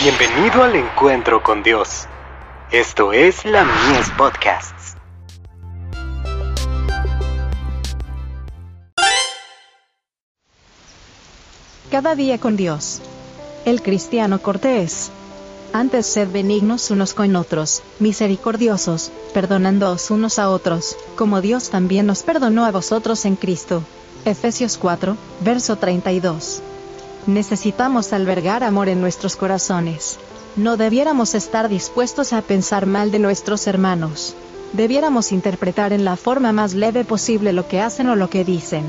Bienvenido al encuentro con Dios. Esto es la Mies Podcasts. Cada día con Dios. El cristiano cortés. Antes sed benignos unos con otros, misericordiosos, perdonándoos unos a otros, como Dios también nos perdonó a vosotros en Cristo. Efesios 4, verso 32. Necesitamos albergar amor en nuestros corazones. No debiéramos estar dispuestos a pensar mal de nuestros hermanos. Debiéramos interpretar en la forma más leve posible lo que hacen o lo que dicen.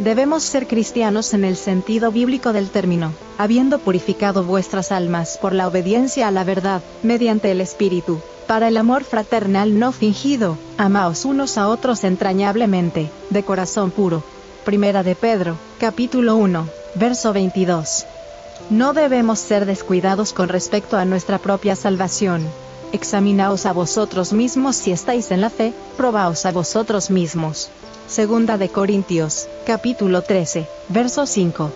Debemos ser cristianos en el sentido bíblico del término, habiendo purificado vuestras almas por la obediencia a la verdad, mediante el Espíritu, para el amor fraternal no fingido, amaos unos a otros entrañablemente, de corazón puro. Primera de Pedro, capítulo 1, Verso 22. No debemos ser descuidados con respecto a nuestra propia salvación. Examinaos a vosotros mismos si estáis en la fe, probaos a vosotros mismos. Segunda de Corintios, capítulo 13, verso 5.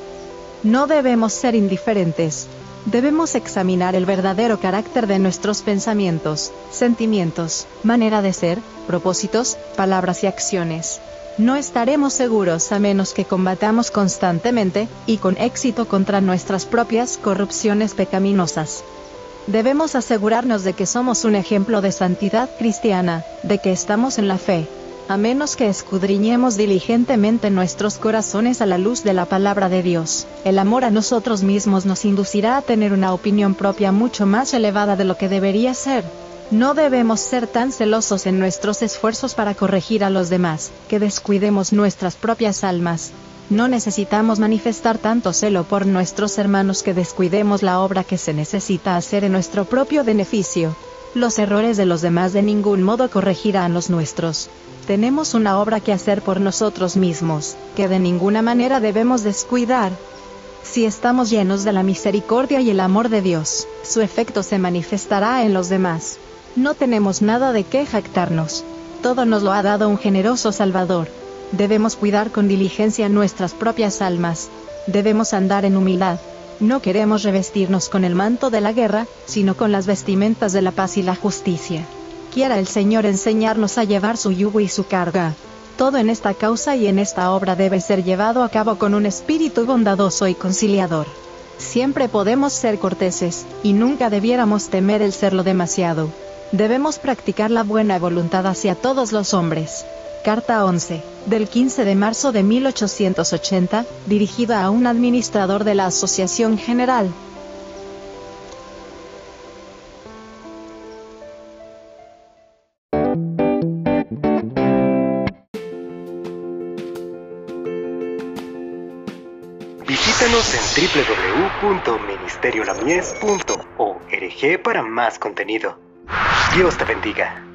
No debemos ser indiferentes. Debemos examinar el verdadero carácter de nuestros pensamientos, sentimientos, manera de ser, propósitos, palabras y acciones. No estaremos seguros a menos que combatamos constantemente, y con éxito contra nuestras propias corrupciones pecaminosas. Debemos asegurarnos de que somos un ejemplo de santidad cristiana, de que estamos en la fe. A menos que escudriñemos diligentemente nuestros corazones a la luz de la palabra de Dios, el amor a nosotros mismos nos inducirá a tener una opinión propia mucho más elevada de lo que debería ser. No debemos ser tan celosos en nuestros esfuerzos para corregir a los demás, que descuidemos nuestras propias almas. No necesitamos manifestar tanto celo por nuestros hermanos que descuidemos la obra que se necesita hacer en nuestro propio beneficio. Los errores de los demás de ningún modo corregirán los nuestros. Tenemos una obra que hacer por nosotros mismos, que de ninguna manera debemos descuidar. Si estamos llenos de la misericordia y el amor de Dios, su efecto se manifestará en los demás. No tenemos nada de qué jactarnos. Todo nos lo ha dado un generoso Salvador. Debemos cuidar con diligencia nuestras propias almas. Debemos andar en humildad. No queremos revestirnos con el manto de la guerra, sino con las vestimentas de la paz y la justicia. Quiera el Señor enseñarnos a llevar su yugo y su carga. Todo en esta causa y en esta obra debe ser llevado a cabo con un espíritu bondadoso y conciliador. Siempre podemos ser corteses, y nunca debiéramos temer el serlo demasiado. Debemos practicar la buena voluntad hacia todos los hombres. Carta 11, del 15 de marzo de 1880, dirigida a un administrador de la Asociación General. Visítanos en www.ministeriolamies.org para más contenido. Dios te bendiga.